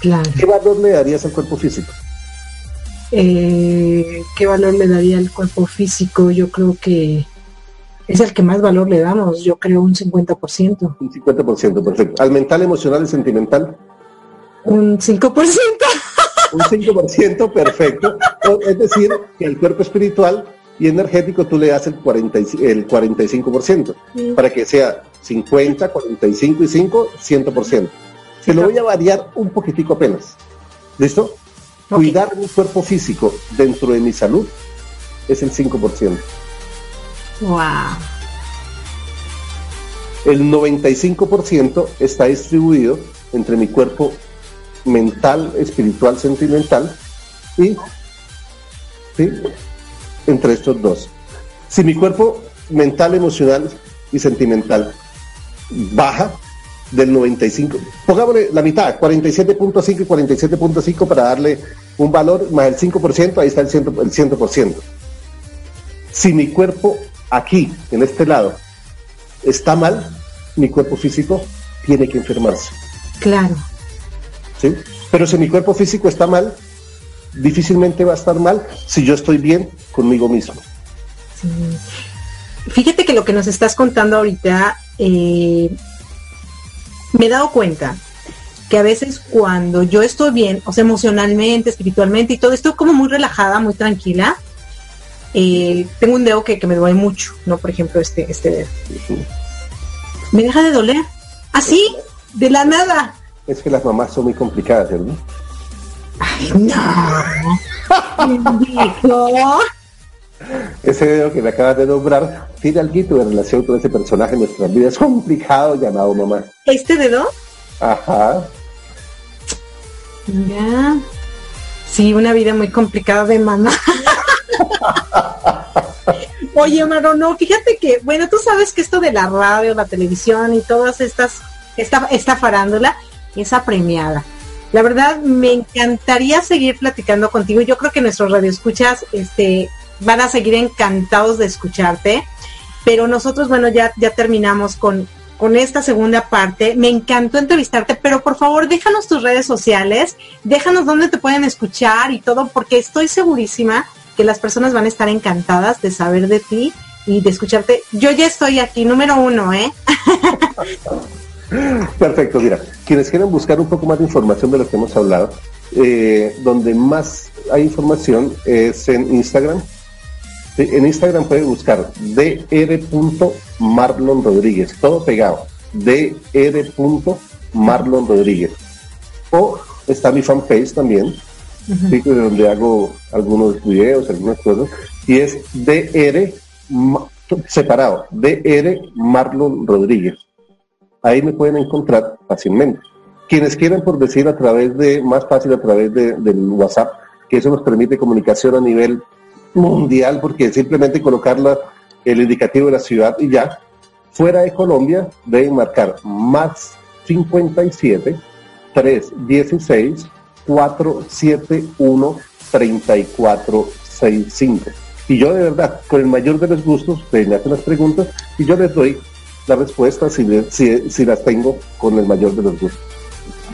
¿Qué valor le darías al cuerpo físico? Eh, ¿Qué valor le daría al cuerpo físico? Yo creo que es el que más valor le damos, yo creo un 50%. Un 50%, perfecto. ¿Al mental, emocional y sentimental? Un 5%. Un 5%, perfecto. Es decir, que al cuerpo espiritual y energético tú le das el, 40, el 45%, para que sea 50, 45 y 5, 100%. Se lo voy a variar un poquitico apenas. ¿Listo? Cuidar mi cuerpo físico dentro de mi salud es el 5%. Wow. El 95% está distribuido entre mi cuerpo mental, espiritual, sentimental y entre estos dos. Si mi cuerpo mental, emocional y sentimental baja del 95, pongámosle la mitad, 47.5 y 47.5 para darle un valor más el 5%, ahí está el 100%, el 100%. Si mi cuerpo aquí, en este lado, está mal, mi cuerpo físico tiene que enfermarse. Claro. ¿Sí? Pero si mi cuerpo físico está mal, difícilmente va a estar mal si yo estoy bien conmigo mismo. Fíjate que lo que nos estás contando ahorita, eh, me he dado cuenta que a veces cuando yo estoy bien, o sea, emocionalmente, espiritualmente y todo, estoy como muy relajada, muy tranquila. Eh, tengo un dedo que, me duele mucho, ¿no? Por ejemplo, este, este dedo. Me deja de doler. Así, de la nada. Es que las mamás son muy complicadas, ¿verdad? Ay, no. Ese dedo que me acabas de nombrar tiene algo de relación con ese personaje en nuestras vidas complicado llamado mamá. ¿Este dedo? Ajá. Ya. Sí, una vida muy complicada de mamá. Oye, Maro, no, fíjate que, bueno, tú sabes que esto de la radio, la televisión y todas estas, esta, esta farándula, es apremiada. La verdad, me encantaría seguir platicando contigo. Yo creo que nuestros radioescuchas este, van a seguir encantados de escucharte. Pero nosotros, bueno, ya, ya terminamos con, con esta segunda parte. Me encantó entrevistarte, pero por favor déjanos tus redes sociales, déjanos dónde te pueden escuchar y todo, porque estoy segurísima que las personas van a estar encantadas de saber de ti y de escucharte. Yo ya estoy aquí, número uno, ¿eh? Perfecto, mira, quienes quieran buscar un poco más de información de lo que hemos hablado, eh, donde más hay información es en Instagram. En Instagram pueden buscar dr.marlon Rodríguez, todo pegado, dr.marlon Rodríguez. O está mi fanpage también, donde hago algunos videos, algunas cosas, y es dr separado, dr Marlon Rodríguez ahí me pueden encontrar fácilmente. Quienes quieran, por decir, a través de, más fácil a través de, del WhatsApp, que eso nos permite comunicación a nivel mundial, porque simplemente colocar el indicativo de la ciudad y ya, fuera de Colombia, deben marcar más 57 316 471 3465. Y yo de verdad, con el mayor de los gustos, ustedes me hacen las preguntas y yo les doy la respuesta si, si, las tengo con el mayor de los gustos.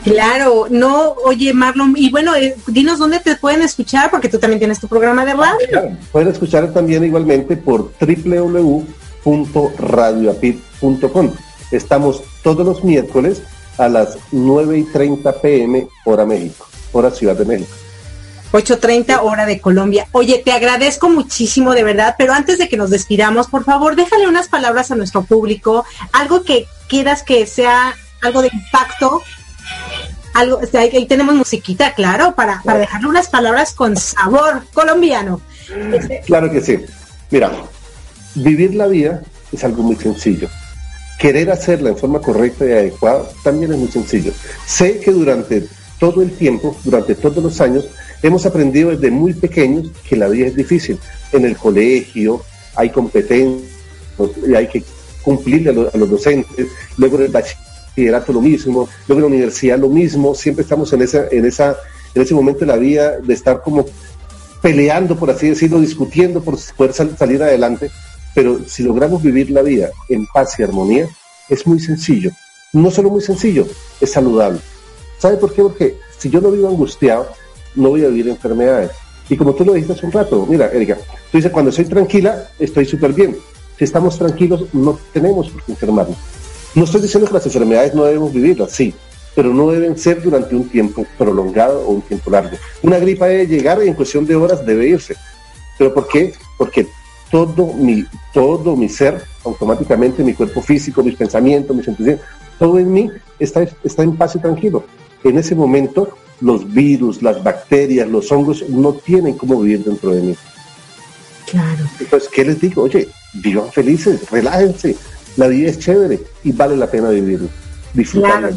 Claro, no, oye Marlon, y bueno, eh, dinos dónde te pueden escuchar, porque tú también tienes tu programa de radio. pueden escuchar también igualmente por www.radioapit.com. Estamos todos los miércoles a las 9 y 30 pm, hora México, hora Ciudad de México. 8.30 hora de Colombia. Oye, te agradezco muchísimo de verdad, pero antes de que nos despidamos, por favor, déjale unas palabras a nuestro público, algo que quieras que sea algo de impacto. Algo, ahí tenemos musiquita, claro, para, dejarle unas palabras con sabor colombiano. Claro que sí. Mira, vivir la vida es algo muy sencillo. Querer hacerla en forma correcta y adecuada también es muy sencillo. Sé que durante todo el tiempo, durante todos los años, hemos aprendido desde muy pequeños que la vida es difícil. En el colegio hay competencias y hay que cumplirle a, los docentes, luego en el bachillerato lo mismo, luego en la universidad lo mismo, siempre estamos en esa, en esa, en ese momento de la vida de estar como peleando, por así decirlo, discutiendo por poder salir adelante, pero si logramos vivir la vida en paz y armonía, es muy sencillo. No solo muy sencillo, es saludable. ¿Sabe por qué? Porque si yo no vivo angustiado, no voy a vivir enfermedades. Y como tú lo dijiste hace un rato, mira, Erika, tú dices, cuando soy tranquila, estoy súper bien. Si estamos tranquilos, no tenemos por qué enfermarnos. No estoy diciendo que las enfermedades no debemos vivirlas, sí, pero no deben ser durante un tiempo prolongado o un tiempo largo. Una gripa debe llegar y en cuestión de horas debe irse. ¿Pero por qué? Porque todo mi, todo mi ser, automáticamente mi cuerpo físico, mis pensamientos, mis sentimientos, todo en mí está, está en paz y tranquilo. En ese momento, los virus, las bacterias, los hongos no tienen cómo vivir dentro de mí. Claro. Entonces, ¿qué les digo? Oye, vivan felices, relájense, la vida es chévere y vale la pena vivir, disfrutarla.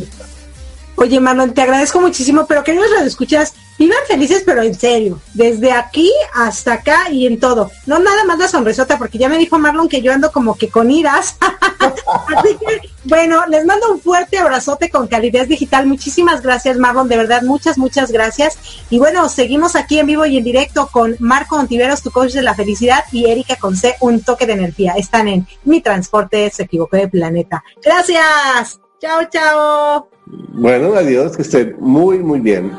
Oye, Marlon, te agradezco muchísimo, pero queridos escuchas, vivan felices, pero en serio, desde aquí hasta acá y en todo. No nada más la sonrisota, porque ya me dijo Marlon que yo ando como que con iras. Así que, bueno, les mando un fuerte abrazote con calidez digital. Muchísimas gracias, Marlon, de verdad, muchas, muchas gracias. Y bueno, seguimos aquí en vivo y en directo con Marco Ontiveros, tu coach de la felicidad, y Erika Conce, un toque de energía. Están en Mi Transporte se equivocó de planeta. Gracias. Chao, chao. Bueno, adiós, que estén muy, muy bien.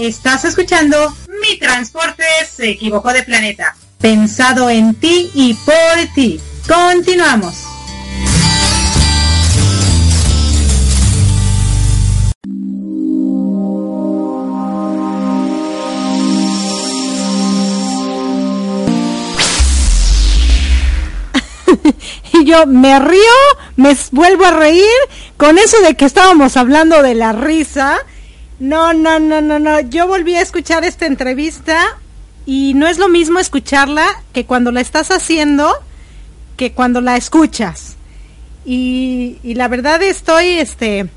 Estás escuchando Mi Transporte se equivocó de planeta. Pensado en ti y por ti. Continuamos. Yo me río, me vuelvo a reír con eso de que estábamos hablando de la risa. No, no, no, no, no. Yo volví a escuchar esta entrevista y no es lo mismo escucharla que cuando la estás haciendo que cuando la escuchas. Y, y la verdad estoy este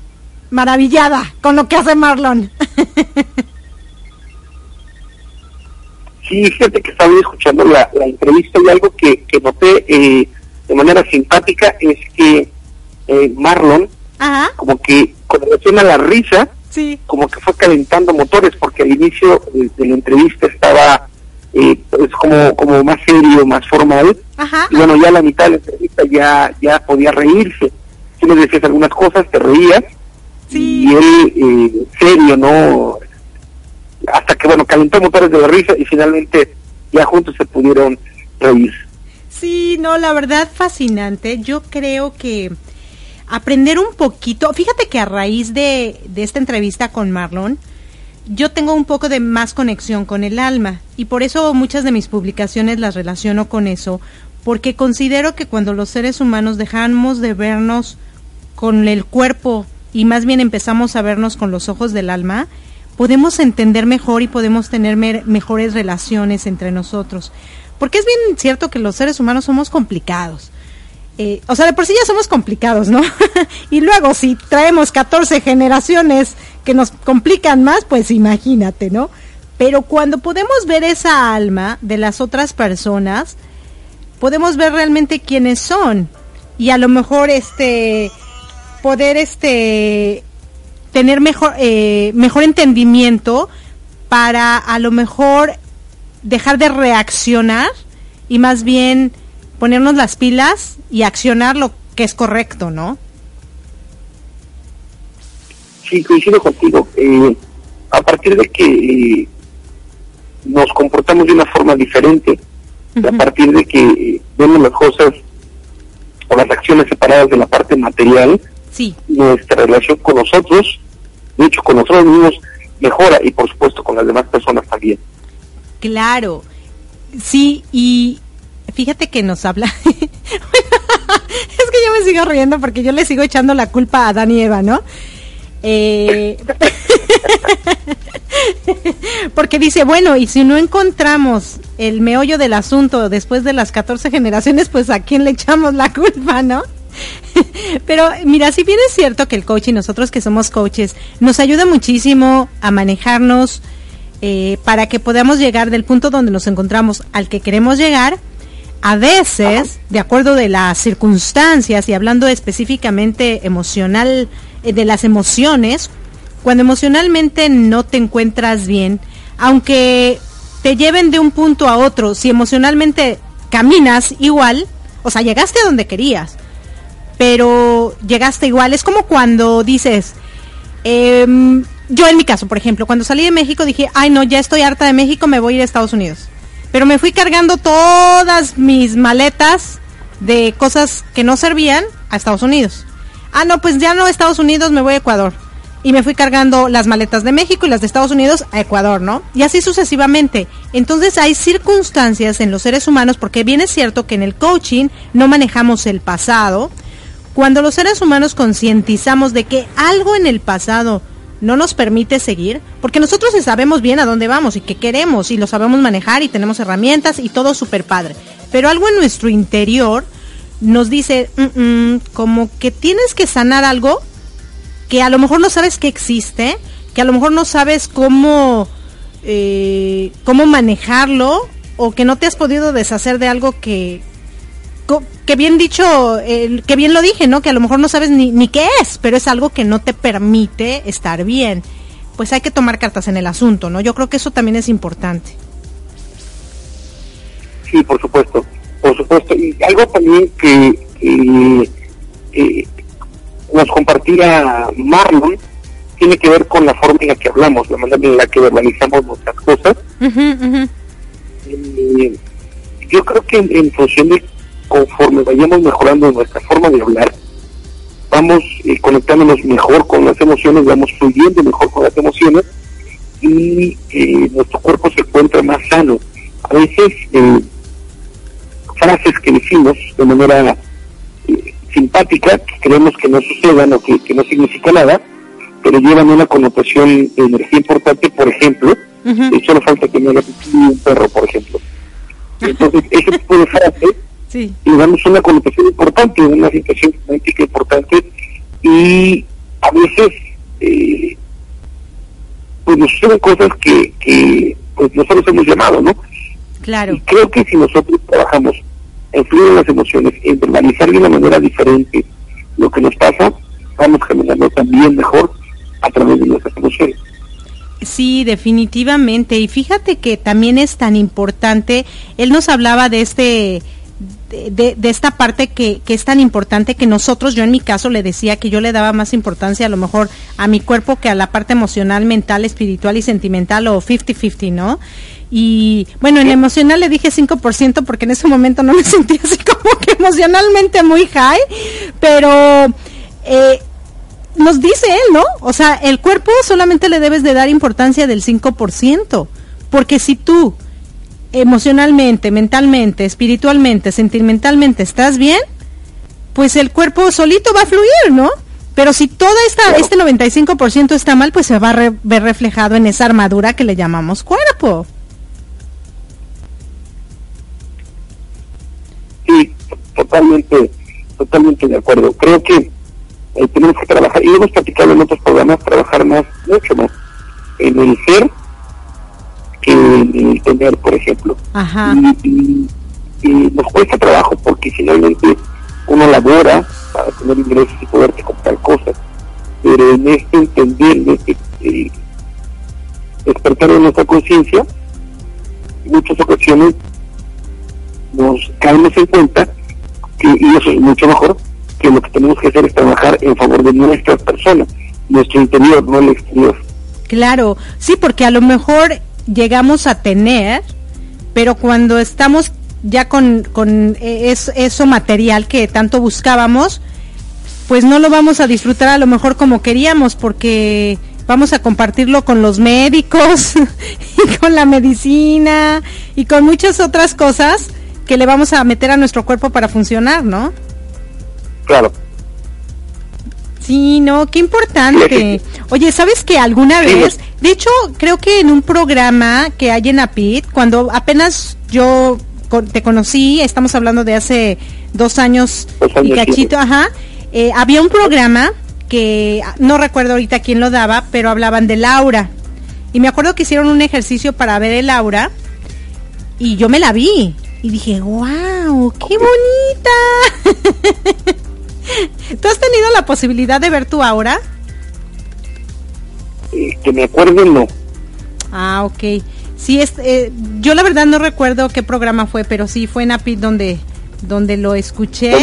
maravillada con lo que hace Marlon. Sí, fíjate que estaba escuchando la, entrevista y algo que, que noté eh, de manera simpática es que eh, Marlon, como que con relación a la risa, como que fue calentando motores, porque al inicio de, la entrevista estaba eh, pues como, como más serio, más formal, y bueno, ya a la mitad de la entrevista ya, ya podía reírse. Si le decías algunas cosas, te reías, y él eh, serio, ¿no? Hasta que, bueno, calentó motores de la risa y finalmente ya juntos se pudieron reír. Sí, no, la verdad fascinante. Yo creo que aprender un poquito, fíjate que a raíz de, de esta entrevista con Marlon, yo tengo un poco de más conexión con el alma y por eso muchas de mis publicaciones las relaciono con eso, porque considero que cuando los seres humanos dejamos de vernos con el cuerpo y más bien empezamos a vernos con los ojos del alma, podemos entender mejor y podemos tener mejores relaciones entre nosotros. Porque es bien cierto que los seres humanos somos complicados. Eh, o sea, de por sí ya somos complicados, ¿no? y luego si traemos 14 generaciones que nos complican más, pues imagínate, ¿no? Pero cuando podemos ver esa alma de las otras personas, podemos ver realmente quiénes son y a lo mejor este poder este tener mejor eh, mejor entendimiento para a lo mejor dejar de reaccionar y más bien ponernos las pilas y accionar lo que es correcto, ¿no? Sí, coincido contigo. Eh, a partir de que eh, nos comportamos de una forma diferente, a partir de que vemos las cosas o las acciones separadas de la parte material, sí. nuestra relación con nosotros, de hecho con nosotros mismos, mejora y por supuesto con las demás personas también. Claro, sí, y fíjate que nos habla. es que yo me sigo riendo porque yo le sigo echando la culpa a Dani Eva, ¿no? Eh, porque dice, bueno, y si no encontramos el meollo del asunto después de las 14 generaciones, pues a quién le echamos la culpa, ¿no? Pero mira, si bien es cierto que el coaching, nosotros que somos coaches, nos ayuda muchísimo a manejarnos eh, para que podamos llegar del punto donde nos encontramos al que queremos llegar, a veces, de acuerdo de las circunstancias y hablando específicamente emocional, eh, de las emociones, cuando emocionalmente no te encuentras bien, aunque te lleven de un punto a otro, si emocionalmente caminas igual, o sea, llegaste a donde querías, pero llegaste igual, es como cuando dices, em, yo en mi caso, por ejemplo, cuando salí de México dije, ay no, ya estoy harta de México, me voy a ir a Estados Unidos. Pero me fui cargando todas mis maletas de cosas que no servían a Estados Unidos. Ah, no, pues ya no a Estados Unidos, me voy a Ecuador. Y me fui cargando las maletas de México y las de Estados Unidos a Ecuador, ¿no? Y así sucesivamente. Entonces hay circunstancias en los seres humanos, porque bien es cierto que en el coaching no manejamos el pasado. Cuando los seres humanos concientizamos de que algo en el pasado no nos permite seguir, porque nosotros sabemos bien a dónde vamos y qué queremos y lo sabemos manejar y tenemos herramientas y todo súper padre. Pero algo en nuestro interior nos dice como que tienes que sanar algo que a lo mejor no sabes que existe, que a lo mejor no sabes cómo, eh, cómo manejarlo o que no te has podido deshacer de algo que, que bien dicho, que bien lo dije, ¿no? Que a lo mejor no sabes ni, ni qué es, pero es algo que no te permite estar bien. Pues hay que tomar cartas en el asunto, ¿no? Yo creo que eso también es importante. Sí, por supuesto por supuesto. Y algo también que nos compartía Marlon tiene que ver con la forma en la que hablamos, la manera en la que verbalizamos nuestras cosas. Eh, yo creo que en, función de conforme vayamos mejorando nuestra forma de hablar, vamos eh, conectándonos mejor con las emociones, vamos fluyendo mejor con las emociones y eh, nuestro cuerpo se encuentra más sano. A veces frases que decimos de manera eh, simpática, que creemos que no sucedan o que, no significa nada, pero llevan una connotación de energía importante, por ejemplo, y solo falta que me haga un perro, por ejemplo. Entonces, ese tipo de frases sí. le damos una connotación importante, una situación política importante, y a veces eh, pues nos suceden cosas que, que pues nosotros hemos llamado, ¿no? Claro. Y creo que si nosotros trabajamos en las emociones, en verbalizar de una manera diferente lo que nos pasa, vamos caminando también mejor a través de nuestras emociones. Sí, definitivamente. Y fíjate que también es tan importante, él nos hablaba de este de, esta parte que, que, es tan importante que nosotros, yo en mi caso le decía que yo le daba más importancia a lo mejor a mi cuerpo que a la parte emocional, mental, espiritual y sentimental o 50-50, ¿no? Y bueno, en emocional le dije 5% porque en ese momento no me sentía así como que emocionalmente muy high, pero eh, nos dice él, ¿no? O sea, el cuerpo solamente le debes de dar importancia del 5%, porque si tú emocionalmente, mentalmente, espiritualmente, sentimentalmente estás bien, pues el cuerpo solito va a fluir, ¿no? Pero si todo esta, este 95% está mal, pues se va a ver reflejado en esa armadura que le llamamos cuerpo. Sí, totalmente, totalmente de acuerdo. Creo que eh, tenemos que trabajar, y hemos platicado en otros programas, trabajar más, mucho más, en el ser que el tener, por ejemplo. Y, nos cuesta trabajo porque finalmente uno labora para tener ingresos y poderte comprar cosas. Pero en este entender, en este eh, despertar de nuestra conciencia, en muchas ocasiones nos caemos en cuenta que, y eso es mucho mejor, que lo que tenemos que hacer es trabajar en favor de nuestras personas, nuestro interior, no el exterior. Claro, sí, porque a lo mejor llegamos a tener, pero cuando estamos ya con, con eso material que tanto buscábamos, pues no lo vamos a disfrutar a lo mejor como queríamos, porque vamos a compartirlo con los médicos y con la medicina y con muchas otras cosas que le vamos a meter a nuestro cuerpo para funcionar, ¿no? Claro. Sí, no, qué importante. Oye, ¿sabes que alguna vez, de hecho, creo que en un programa que hay en APIT, cuando apenas yo te conocí, estamos hablando de hace dos años, y cachito, ajá, eh, había un programa que no recuerdo ahorita quién lo daba, pero hablaban de Laura. Y me acuerdo que hicieron un ejercicio para ver el aura y yo me la vi y dije, wow, qué bonita. ¿Tú has tenido la posibilidad de ver tu aura? Eh, que me acuerdo, no. Ah, ok. Sí, es, eh, yo la verdad no recuerdo qué programa fue, pero sí fue en APIT donde, donde lo escuché.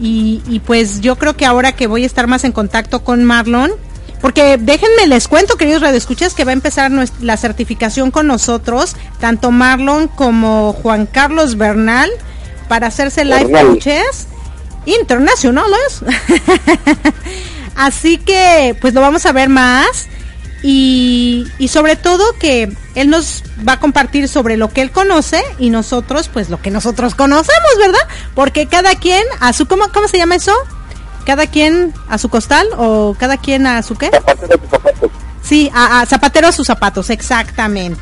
y, y pues yo creo que ahora que voy a estar más en contacto con Marlon, porque déjenme les cuento, queridos radioescuchas, que va a empezar la certificación con nosotros, tanto Marlon como Juan Carlos Bernal, para hacerse live coaches internacionales. Así que, pues lo vamos a ver más. Y, y, sobre todo que él nos va a compartir sobre lo que él conoce y nosotros, pues lo que nosotros conocemos, ¿verdad? Porque cada quien a su, ¿cómo, cómo se llama eso? cada quien a su costal o cada quien a su qué? Zapatero a sus zapatos. Sí, a, zapatero a sus zapatos, exactamente.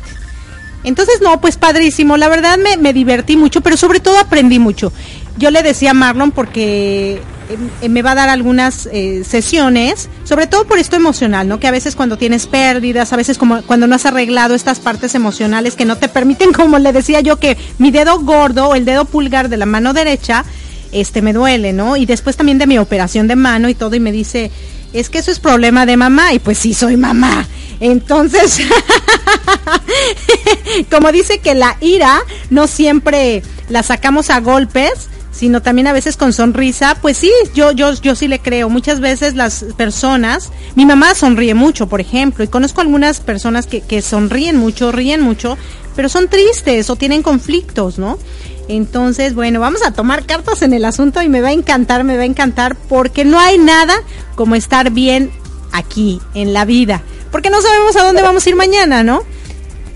Entonces, no, pues padrísimo. La verdad me, me divertí mucho, pero sobre todo aprendí mucho. Yo le decía a Marlon porque eh, me va a dar algunas eh, sesiones, sobre todo por esto emocional, ¿no? Que a veces cuando tienes pérdidas, a veces como cuando no has arreglado estas partes emocionales que no te permiten, como le decía yo, que mi dedo gordo o el dedo pulgar de la mano derecha este me duele, ¿no? Y después también de mi operación de mano y todo y me dice, es que eso es problema de mamá y pues sí soy mamá. Entonces, como dice que la ira no siempre la sacamos a golpes, sino también a veces con sonrisa, pues sí, yo yo yo sí le creo. Muchas veces las personas, mi mamá sonríe mucho, por ejemplo, y conozco algunas personas que, que sonríen mucho, ríen mucho, pero son tristes o tienen conflictos, ¿no? Entonces, bueno, vamos a tomar cartas en el asunto y me va a encantar, me va a encantar, porque no hay nada como estar bien aquí, en la vida, porque no sabemos a dónde vamos a ir mañana, ¿no?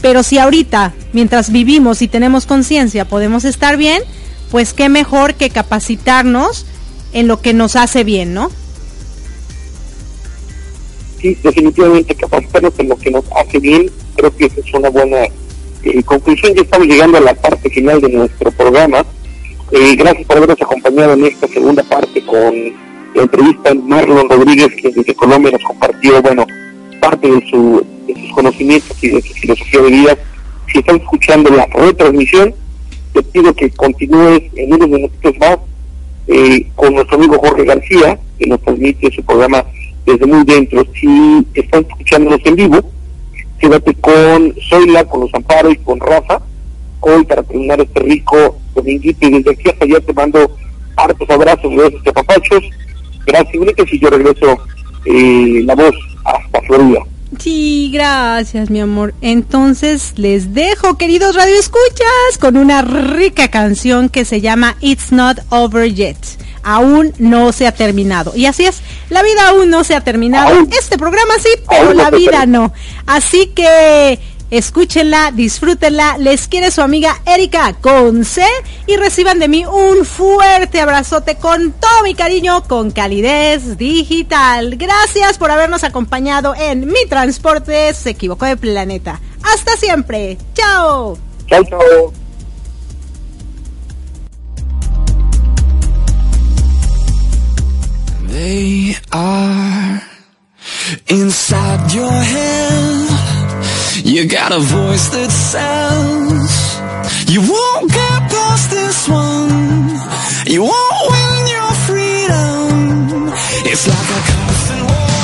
Pero si ahorita, mientras vivimos y tenemos conciencia, podemos estar bien, pues qué mejor que capacitarnos en lo que nos hace bien, ¿no? Sí, definitivamente capacitarnos en lo que nos hace bien, creo que esa es una buena en conclusión, ya estamos llegando a la parte final de nuestro programa. Eh, gracias por habernos acompañado en esta segunda parte con la entrevista a Marlon Rodríguez, que desde Colombia nos compartió, bueno, parte de, su, de sus conocimientos y de su filosofía de vida. Si están escuchando la retransmisión, te pido que continúes en unos minutos más eh, con nuestro amigo Jorge García, que nos transmite su programa desde muy dentro. Si están escuchándonos en vivo, quédate con Zoila, con los Amparo y con Rafa, hoy para terminar este rico dominguito y desde aquí hasta allá te mando hartos abrazos, besos y papachos, gracias y yo regreso eh, la voz hasta Florida. Sí, gracias, mi amor. Entonces les dejo, queridos radioescuchas, con una rica canción que se llama It's Not Over Yet aún no se ha terminado. Y así es, la vida aún no se ha terminado. Este programa sí, pero la vida no. Así que escúchenla, disfrútenla. Les quiere su amiga Erika con C y reciban de mí un fuerte abrazote con todo mi cariño, con calidez digital. Gracias por habernos acompañado en Mi Transporte se equivocó de planeta. Hasta siempre. Chao. Chao, chao. They are inside your head. You got a voice that says you won't get past this one. You won't win your freedom. It's like a constant war,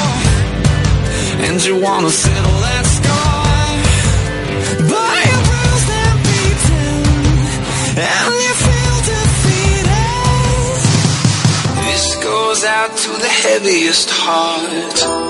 and you wanna settle that score, but you're bruised and beaten, and you feel defeated. This goes out to the heaviest heart.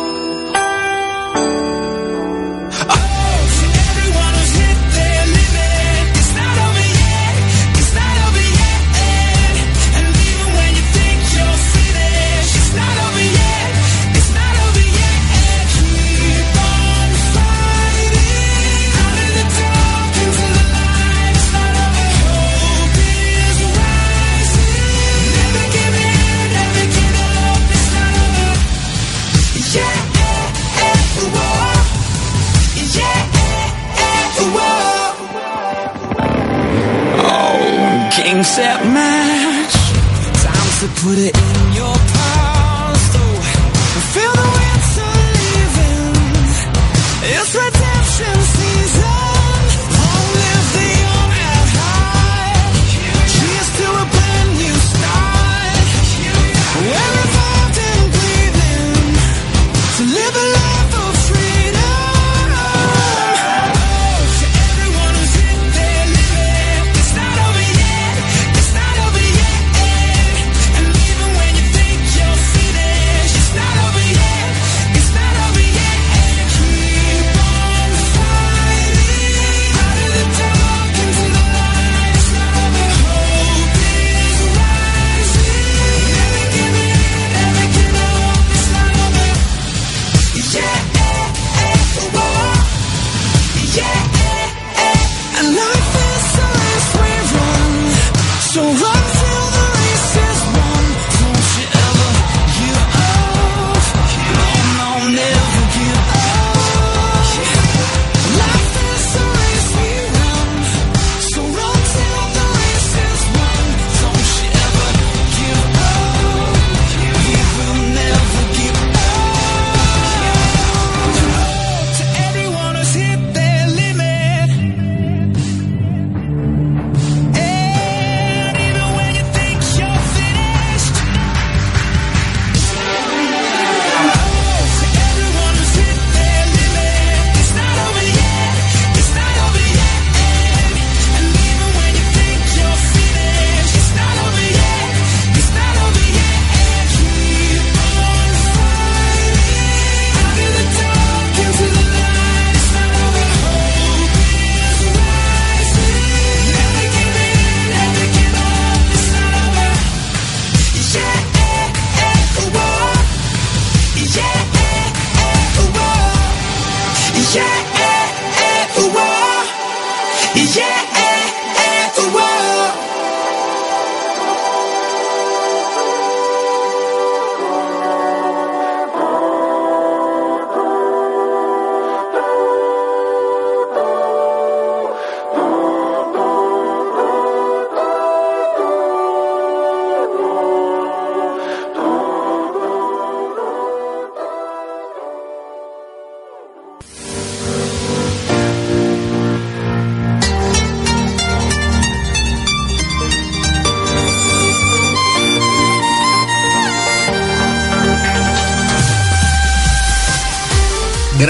Put it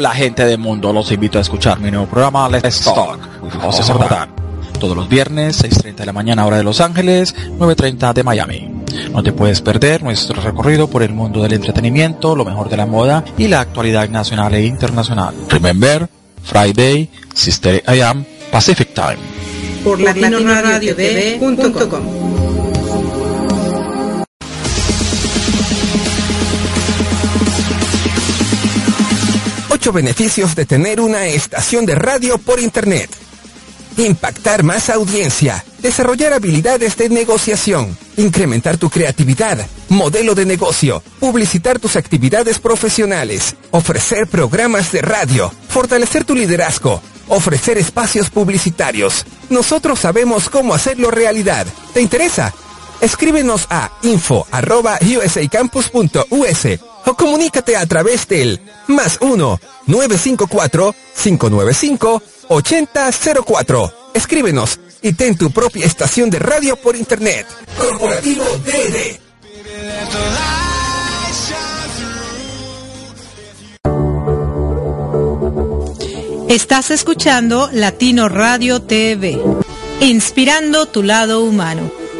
Hola gente del mundo, los invito a escuchar mi nuevo programa Let's Talk with José Sardán. Todos los viernes, 6.30 de la mañana hora de Los Ángeles, 9.30 de Miami. No te puedes perder nuestro recorrido por el mundo del entretenimiento, lo mejor de la moda y la actualidad nacional e internacional. Remember, Friday, Sister I Am, Pacific Time. Por latinonradio.com 8 beneficios de tener una estación de radio por Internet. Impactar más audiencia, desarrollar habilidades de negociación, incrementar tu creatividad, modelo de negocio, publicitar tus actividades profesionales, ofrecer programas de radio, fortalecer tu liderazgo, ofrecer espacios publicitarios. Nosotros sabemos cómo hacerlo realidad. ¿Te interesa? Escríbenos a info.usacampus.us o comunícate a través del más 1-954-595-8004. Escríbenos y ten tu propia estación de radio por internet. Corporativo DD. Estás escuchando Latino Radio TV, inspirando tu lado humano.